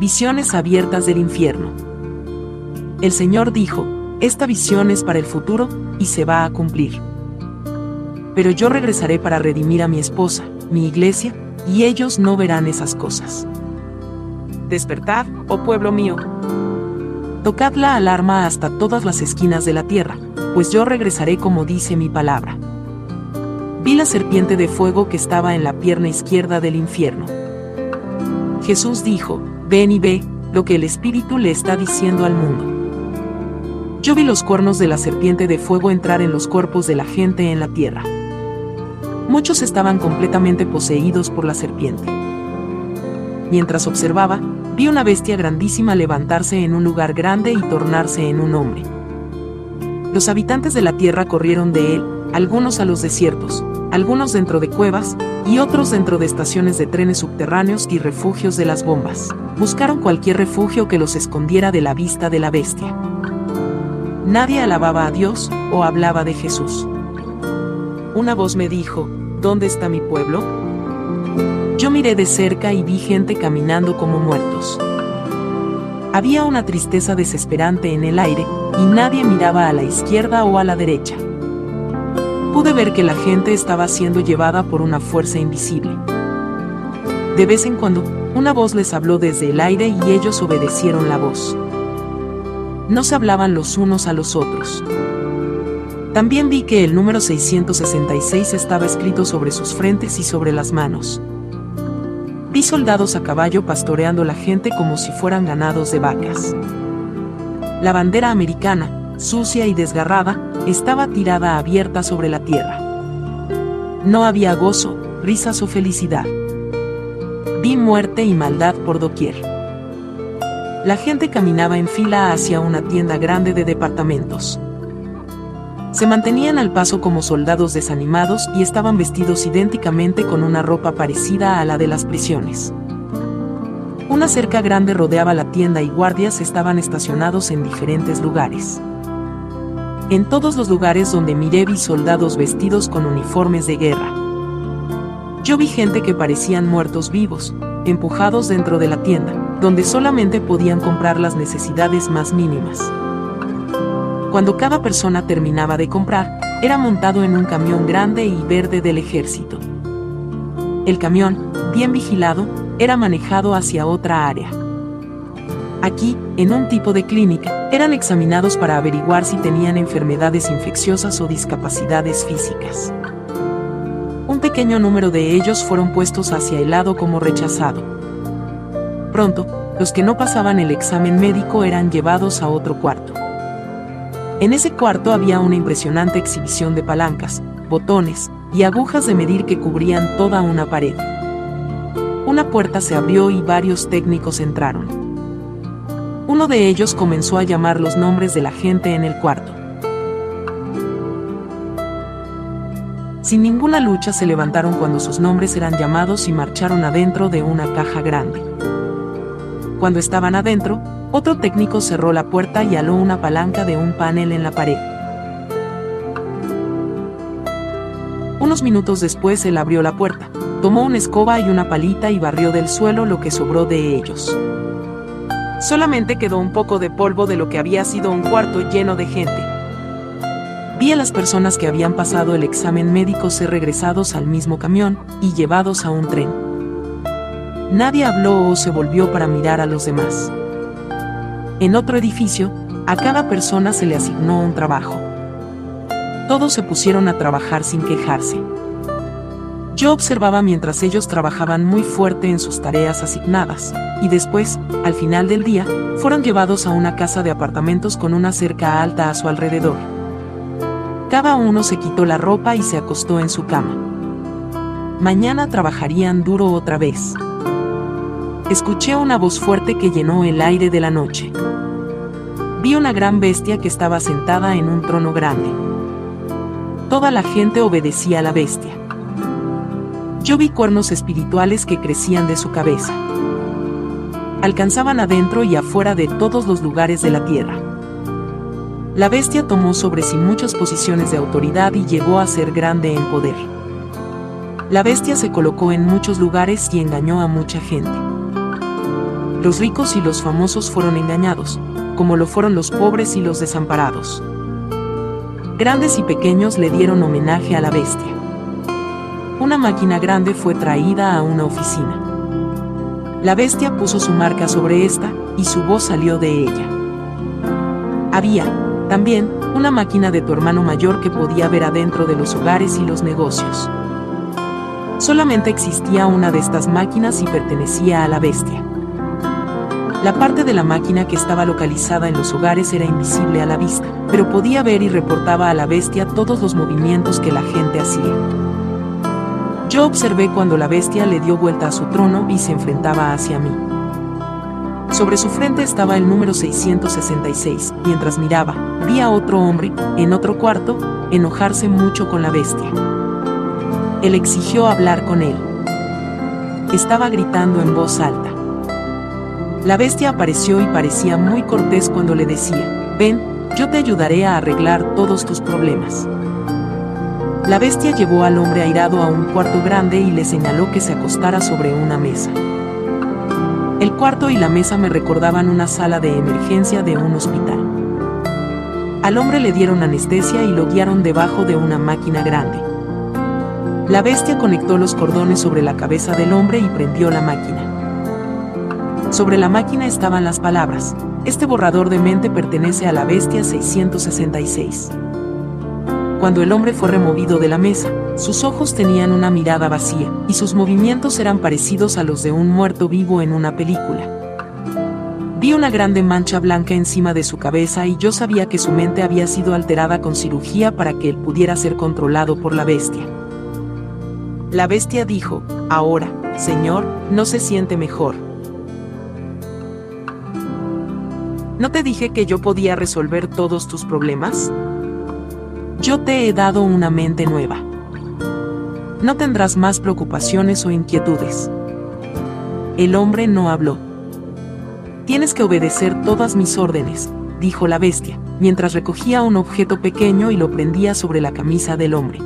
Visiones abiertas del infierno. El Señor dijo, esta visión es para el futuro y se va a cumplir. Pero yo regresaré para redimir a mi esposa, mi iglesia, y ellos no verán esas cosas. Despertad, oh pueblo mío. Tocad la alarma hasta todas las esquinas de la tierra, pues yo regresaré como dice mi palabra. Vi la serpiente de fuego que estaba en la pierna izquierda del infierno. Jesús dijo, ven y ve lo que el Espíritu le está diciendo al mundo. Yo vi los cuernos de la serpiente de fuego entrar en los cuerpos de la gente en la tierra. Muchos estaban completamente poseídos por la serpiente. Mientras observaba, vi una bestia grandísima levantarse en un lugar grande y tornarse en un hombre. Los habitantes de la tierra corrieron de él, algunos a los desiertos, algunos dentro de cuevas, y otros dentro de estaciones de trenes subterráneos y refugios de las bombas. Buscaron cualquier refugio que los escondiera de la vista de la bestia. Nadie alababa a Dios o hablaba de Jesús. Una voz me dijo, ¿Dónde está mi pueblo? Yo miré de cerca y vi gente caminando como muertos. Había una tristeza desesperante en el aire, y nadie miraba a la izquierda o a la derecha pude ver que la gente estaba siendo llevada por una fuerza invisible. De vez en cuando, una voz les habló desde el aire y ellos obedecieron la voz. No se hablaban los unos a los otros. También vi que el número 666 estaba escrito sobre sus frentes y sobre las manos. Vi soldados a caballo pastoreando la gente como si fueran ganados de vacas. La bandera americana, sucia y desgarrada, estaba tirada abierta sobre la tierra. No había gozo, risas o felicidad. Vi muerte y maldad por doquier. La gente caminaba en fila hacia una tienda grande de departamentos. Se mantenían al paso como soldados desanimados y estaban vestidos idénticamente con una ropa parecida a la de las prisiones. Una cerca grande rodeaba la tienda y guardias estaban estacionados en diferentes lugares. En todos los lugares donde miré vi soldados vestidos con uniformes de guerra. Yo vi gente que parecían muertos vivos, empujados dentro de la tienda, donde solamente podían comprar las necesidades más mínimas. Cuando cada persona terminaba de comprar, era montado en un camión grande y verde del ejército. El camión, bien vigilado, era manejado hacia otra área. Aquí, en un tipo de clínica, eran examinados para averiguar si tenían enfermedades infecciosas o discapacidades físicas. Un pequeño número de ellos fueron puestos hacia el lado como rechazado. Pronto, los que no pasaban el examen médico eran llevados a otro cuarto. En ese cuarto había una impresionante exhibición de palancas, botones y agujas de medir que cubrían toda una pared. Una puerta se abrió y varios técnicos entraron. Uno de ellos comenzó a llamar los nombres de la gente en el cuarto. Sin ninguna lucha se levantaron cuando sus nombres eran llamados y marcharon adentro de una caja grande. Cuando estaban adentro, otro técnico cerró la puerta y aló una palanca de un panel en la pared. Unos minutos después él abrió la puerta, tomó una escoba y una palita y barrió del suelo lo que sobró de ellos. Solamente quedó un poco de polvo de lo que había sido un cuarto lleno de gente. Vi a las personas que habían pasado el examen médico ser regresados al mismo camión y llevados a un tren. Nadie habló o se volvió para mirar a los demás. En otro edificio, a cada persona se le asignó un trabajo. Todos se pusieron a trabajar sin quejarse. Yo observaba mientras ellos trabajaban muy fuerte en sus tareas asignadas, y después, al final del día, fueron llevados a una casa de apartamentos con una cerca alta a su alrededor. Cada uno se quitó la ropa y se acostó en su cama. Mañana trabajarían duro otra vez. Escuché una voz fuerte que llenó el aire de la noche. Vi una gran bestia que estaba sentada en un trono grande. Toda la gente obedecía a la bestia. Yo vi cuernos espirituales que crecían de su cabeza. Alcanzaban adentro y afuera de todos los lugares de la tierra. La bestia tomó sobre sí muchas posiciones de autoridad y llegó a ser grande en poder. La bestia se colocó en muchos lugares y engañó a mucha gente. Los ricos y los famosos fueron engañados, como lo fueron los pobres y los desamparados. Grandes y pequeños le dieron homenaje a la bestia una máquina grande fue traída a una oficina. La bestia puso su marca sobre esta, y su voz salió de ella. Había, también, una máquina de tu hermano mayor que podía ver adentro de los hogares y los negocios. Solamente existía una de estas máquinas y pertenecía a la bestia. La parte de la máquina que estaba localizada en los hogares era invisible a la vista, pero podía ver y reportaba a la bestia todos los movimientos que la gente hacía. Yo observé cuando la bestia le dio vuelta a su trono y se enfrentaba hacia mí. Sobre su frente estaba el número 666. Mientras miraba, vi a otro hombre, en otro cuarto, enojarse mucho con la bestia. Él exigió hablar con él. Estaba gritando en voz alta. La bestia apareció y parecía muy cortés cuando le decía, ven, yo te ayudaré a arreglar todos tus problemas. La bestia llevó al hombre airado a un cuarto grande y le señaló que se acostara sobre una mesa. El cuarto y la mesa me recordaban una sala de emergencia de un hospital. Al hombre le dieron anestesia y lo guiaron debajo de una máquina grande. La bestia conectó los cordones sobre la cabeza del hombre y prendió la máquina. Sobre la máquina estaban las palabras, este borrador de mente pertenece a la bestia 666. Cuando el hombre fue removido de la mesa, sus ojos tenían una mirada vacía, y sus movimientos eran parecidos a los de un muerto vivo en una película. Vi una grande mancha blanca encima de su cabeza y yo sabía que su mente había sido alterada con cirugía para que él pudiera ser controlado por la bestia. La bestia dijo, ahora, Señor, no se siente mejor. ¿No te dije que yo podía resolver todos tus problemas? Yo te he dado una mente nueva. No tendrás más preocupaciones o inquietudes. El hombre no habló. Tienes que obedecer todas mis órdenes, dijo la bestia, mientras recogía un objeto pequeño y lo prendía sobre la camisa del hombre.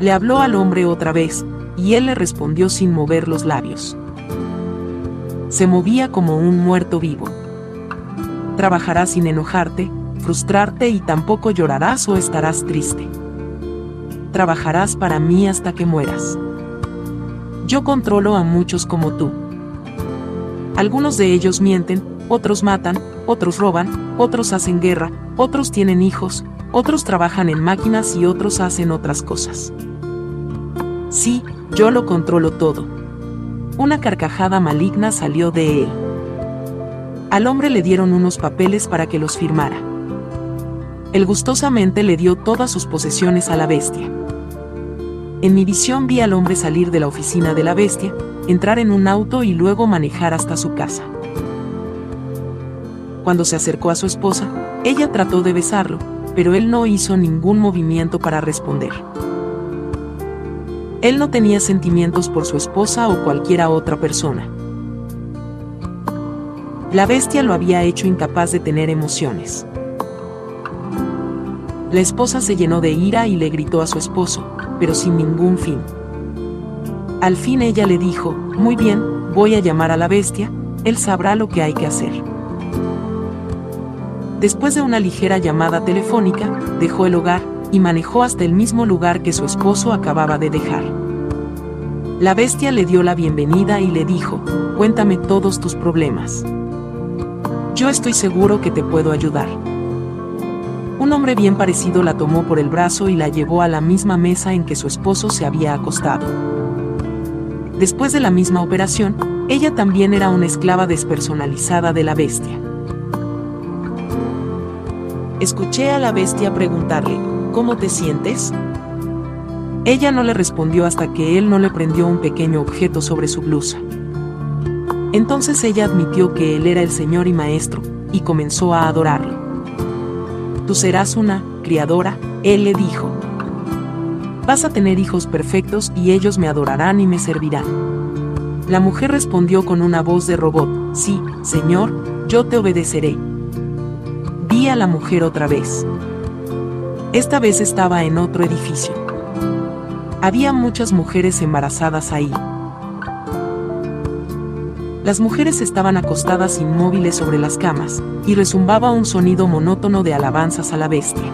Le habló al hombre otra vez, y él le respondió sin mover los labios. Se movía como un muerto vivo. Trabajarás sin enojarte, frustrarte y tampoco llorarás o estarás triste. Trabajarás para mí hasta que mueras. Yo controlo a muchos como tú. Algunos de ellos mienten, otros matan, otros roban, otros hacen guerra, otros tienen hijos, otros trabajan en máquinas y otros hacen otras cosas. Sí, yo lo controlo todo. Una carcajada maligna salió de él. Al hombre le dieron unos papeles para que los firmara. Él gustosamente le dio todas sus posesiones a la bestia. En mi visión vi al hombre salir de la oficina de la bestia, entrar en un auto y luego manejar hasta su casa. Cuando se acercó a su esposa, ella trató de besarlo, pero él no hizo ningún movimiento para responder. Él no tenía sentimientos por su esposa o cualquiera otra persona. La bestia lo había hecho incapaz de tener emociones. La esposa se llenó de ira y le gritó a su esposo, pero sin ningún fin. Al fin ella le dijo, muy bien, voy a llamar a la bestia, él sabrá lo que hay que hacer. Después de una ligera llamada telefónica, dejó el hogar y manejó hasta el mismo lugar que su esposo acababa de dejar. La bestia le dio la bienvenida y le dijo, cuéntame todos tus problemas. Yo estoy seguro que te puedo ayudar. Un hombre bien parecido la tomó por el brazo y la llevó a la misma mesa en que su esposo se había acostado. Después de la misma operación, ella también era una esclava despersonalizada de la bestia. Escuché a la bestia preguntarle, ¿cómo te sientes? Ella no le respondió hasta que él no le prendió un pequeño objeto sobre su blusa. Entonces ella admitió que él era el Señor y Maestro, y comenzó a adorarlo. Tú serás una criadora, él le dijo. Vas a tener hijos perfectos y ellos me adorarán y me servirán. La mujer respondió con una voz de robot, sí, Señor, yo te obedeceré. Vi a la mujer otra vez. Esta vez estaba en otro edificio. Había muchas mujeres embarazadas ahí. Las mujeres estaban acostadas inmóviles sobre las camas, y resumbaba un sonido monótono de alabanzas a la bestia.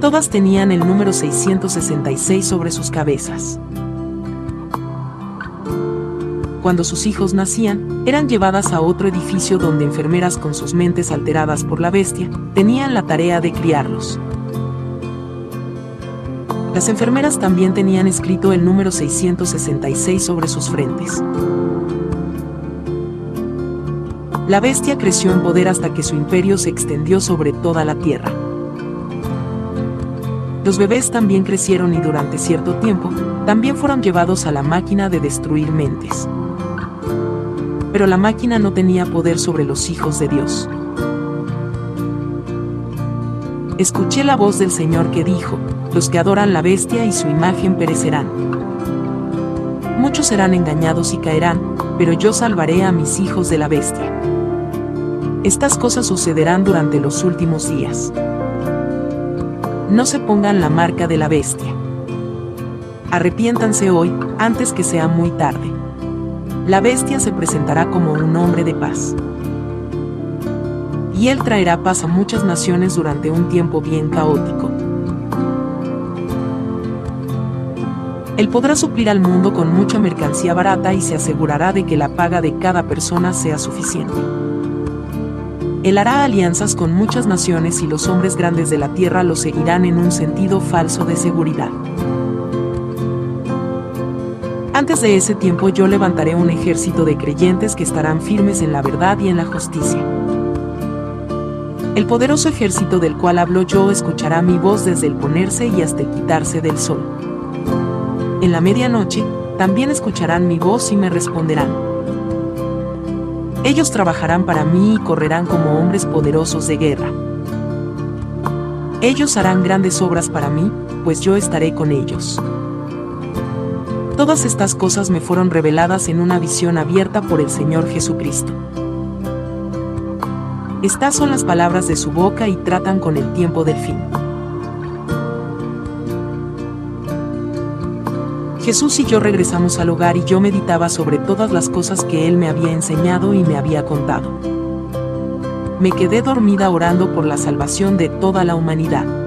Todas tenían el número 666 sobre sus cabezas cuando sus hijos nacían, eran llevadas a otro edificio donde enfermeras con sus mentes alteradas por la bestia, tenían la tarea de criarlos. Las enfermeras también tenían escrito el número 666 sobre sus frentes. La bestia creció en poder hasta que su imperio se extendió sobre toda la tierra. Los bebés también crecieron y durante cierto tiempo, también fueron llevados a la máquina de destruir mentes pero la máquina no tenía poder sobre los hijos de Dios. Escuché la voz del Señor que dijo, los que adoran la bestia y su imagen perecerán. Muchos serán engañados y caerán, pero yo salvaré a mis hijos de la bestia. Estas cosas sucederán durante los últimos días. No se pongan la marca de la bestia. Arrepiéntanse hoy, antes que sea muy tarde la bestia se presentará como un hombre de paz. Y él traerá paz a muchas naciones durante un tiempo bien caótico. Él podrá suplir al mundo con mucha mercancía barata y se asegurará de que la paga de cada persona sea suficiente. Él hará alianzas con muchas naciones y los hombres grandes de la tierra lo seguirán en un sentido falso de seguridad. Antes de ese tiempo yo levantaré un ejército de creyentes que estarán firmes en la verdad y en la justicia. El poderoso ejército del cual hablo yo escuchará mi voz desde el ponerse y hasta el quitarse del sol. En la medianoche, también escucharán mi voz y me responderán. Ellos trabajarán para mí y correrán como hombres poderosos de guerra. Ellos harán grandes obras para mí, pues yo estaré con ellos. Todas estas cosas me fueron reveladas en una visión abierta por el Señor Jesucristo. Estas son las palabras de su boca y tratan con el tiempo del fin. Jesús y yo regresamos al hogar y yo meditaba sobre todas las cosas que Él me había enseñado y me había contado. Me quedé dormida orando por la salvación de toda la humanidad.